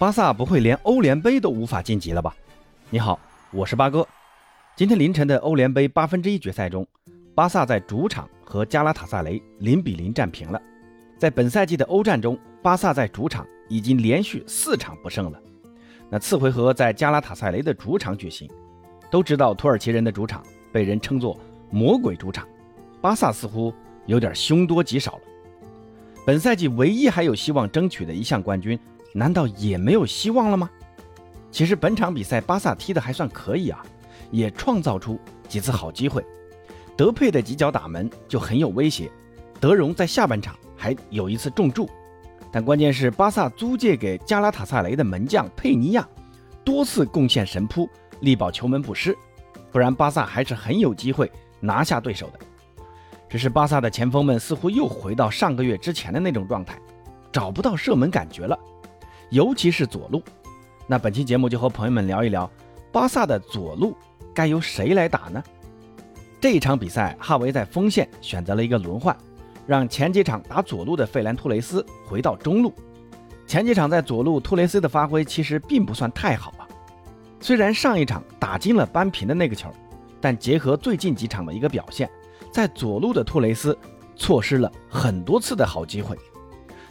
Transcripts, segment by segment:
巴萨不会连欧联杯都无法晋级了吧？你好，我是八哥。今天凌晨的欧联杯八分之一决赛中，巴萨在主场和加拉塔萨雷零比零战平了。在本赛季的欧战中，巴萨在主场已经连续四场不胜了。那次回合在加拉塔萨雷的主场举行，都知道土耳其人的主场被人称作魔鬼主场，巴萨似乎有点凶多吉少了。本赛季唯一还有希望争取的一项冠军。难道也没有希望了吗？其实本场比赛巴萨踢得还算可以啊，也创造出几次好机会。德佩的几脚打门就很有威胁，德容在下半场还有一次重注。但关键是巴萨租借给加拉塔萨雷的门将佩尼亚多次贡献神扑，力保球门不失，不然巴萨还是很有机会拿下对手的。只是巴萨的前锋们似乎又回到上个月之前的那种状态，找不到射门感觉了。尤其是左路，那本期节目就和朋友们聊一聊巴萨的左路该由谁来打呢？这一场比赛，哈维在锋线选择了一个轮换，让前几场打左路的费兰托雷斯回到中路。前几场在左路，托雷斯的发挥其实并不算太好啊。虽然上一场打进了扳平的那个球，但结合最近几场的一个表现，在左路的托雷斯错失了很多次的好机会。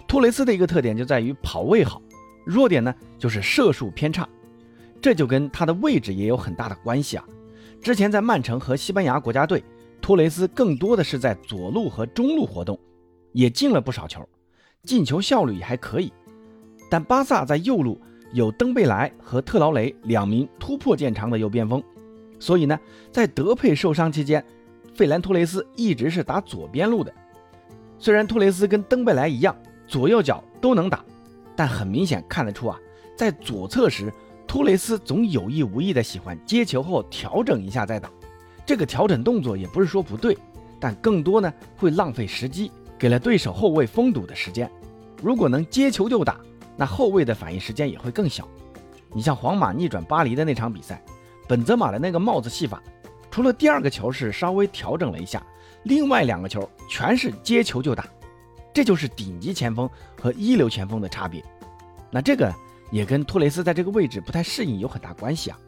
托雷斯的一个特点就在于跑位好。弱点呢，就是射术偏差，这就跟他的位置也有很大的关系啊。之前在曼城和西班牙国家队，托雷斯更多的是在左路和中路活动，也进了不少球，进球效率也还可以。但巴萨在右路有登贝莱和特劳雷两名突破见长的右边锋，所以呢，在德佩受伤期间，费兰托雷斯一直是打左边路的。虽然托雷斯跟登贝莱一样，左右脚都能打。但很明显看得出啊，在左侧时，托雷斯总有意无意的喜欢接球后调整一下再打。这个调整动作也不是说不对，但更多呢会浪费时机，给了对手后卫封堵的时间。如果能接球就打，那后卫的反应时间也会更小。你像皇马逆转巴黎的那场比赛，本泽马的那个帽子戏法，除了第二个球是稍微调整了一下，另外两个球全是接球就打。这就是顶级前锋和一流前锋的差别，那这个也跟托雷斯在这个位置不太适应有很大关系啊。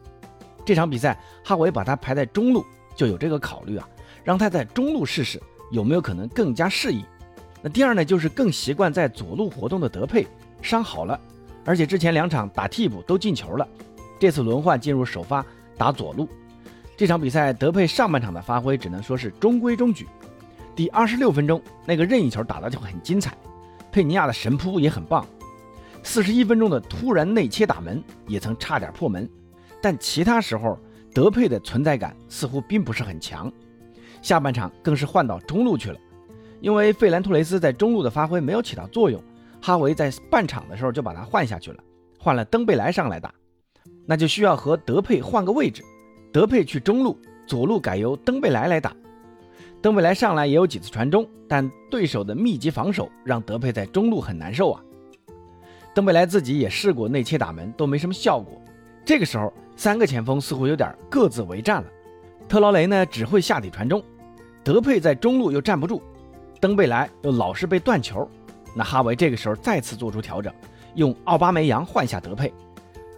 这场比赛哈维把他排在中路就有这个考虑啊，让他在中路试试有没有可能更加适应。那第二呢，就是更习惯在左路活动的德佩伤好了，而且之前两场打替补都进球了，这次轮换进入首发打左路。这场比赛德佩上半场的发挥只能说是中规中矩。第二十六分钟，那个任意球打的就很精彩，佩尼亚的神扑也很棒。四十一分钟的突然内切打门也曾差点破门，但其他时候德佩的存在感似乎并不是很强。下半场更是换到中路去了，因为费兰托雷斯在中路的发挥没有起到作用，哈维在半场的时候就把他换下去了，换了登贝莱上来打，那就需要和德佩换个位置，德佩去中路，左路改由登贝莱来打。登贝莱上来也有几次传中，但对手的密集防守让德佩在中路很难受啊。登贝莱自己也试过内切打门，都没什么效果。这个时候，三个前锋似乎有点各自为战了。特劳雷呢只会下底传中，德佩在中路又站不住，登贝莱又老是被断球。那哈维这个时候再次做出调整，用奥巴梅扬换下德佩。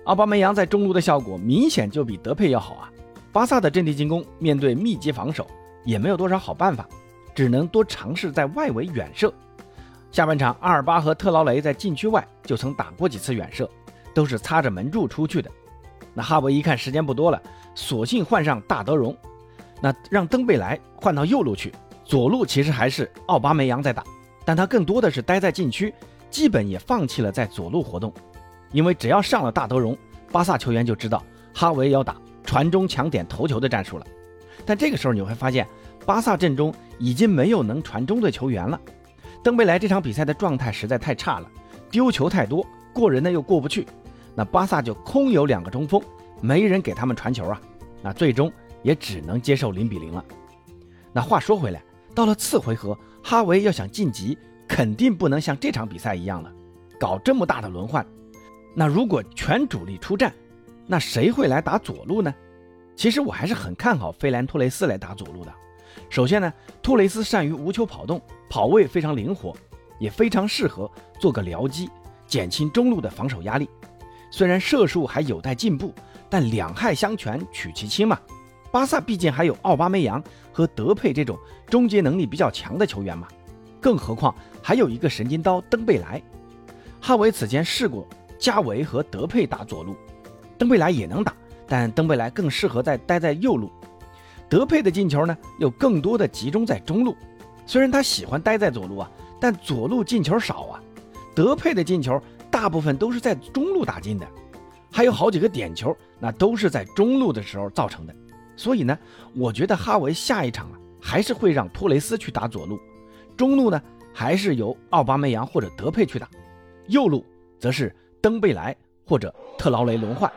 奥巴梅扬在中路的效果明显就比德佩要好啊。巴萨的阵地进攻面对密集防守。也没有多少好办法，只能多尝试在外围远射。下半场，阿尔巴和特劳雷在禁区外就曾打过几次远射，都是擦着门柱出去的。那哈维一看时间不多了，索性换上大德容，那让登贝莱换到右路去。左路其实还是奥巴梅扬在打，但他更多的是待在禁区，基本也放弃了在左路活动。因为只要上了大德容，巴萨球员就知道哈维要打传中抢点头球的战术了。但这个时候你会发现，巴萨阵中已经没有能传中的球员了。登贝莱这场比赛的状态实在太差了，丢球太多，过人呢又过不去。那巴萨就空有两个中锋，没人给他们传球啊。那最终也只能接受零比零了。那话说回来，到了次回合，哈维要想晋级，肯定不能像这场比赛一样了，搞这么大的轮换。那如果全主力出战，那谁会来打左路呢？其实我还是很看好费兰托雷斯来打左路的。首先呢，托雷斯善于无球跑动，跑位非常灵活，也非常适合做个僚机，减轻中路的防守压力。虽然射术还有待进步，但两害相权取其轻嘛。巴萨毕竟还有奥巴梅扬和德佩这种终结能力比较强的球员嘛，更何况还有一个神经刀登贝莱。哈维此前试过加维和德佩打左路，登贝莱也能打，但登贝莱更适合在待在右路。德佩的进球呢，又更多的集中在中路。虽然他喜欢待在左路啊，但左路进球少啊。德佩的进球大部分都是在中路打进的，还有好几个点球，那都是在中路的时候造成的。所以呢，我觉得哈维下一场啊，还是会让托雷斯去打左路，中路呢还是由奥巴梅扬或者德佩去打，右路则是登贝莱或者特劳雷轮换。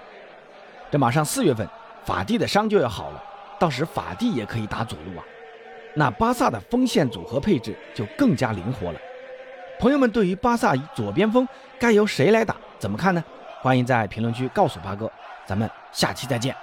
这马上四月份，法蒂的伤就要好了，到时法蒂也可以打左路啊。那巴萨的锋线组合配置就更加灵活了。朋友们，对于巴萨左边锋该由谁来打，怎么看呢？欢迎在评论区告诉八哥，咱们下期再见。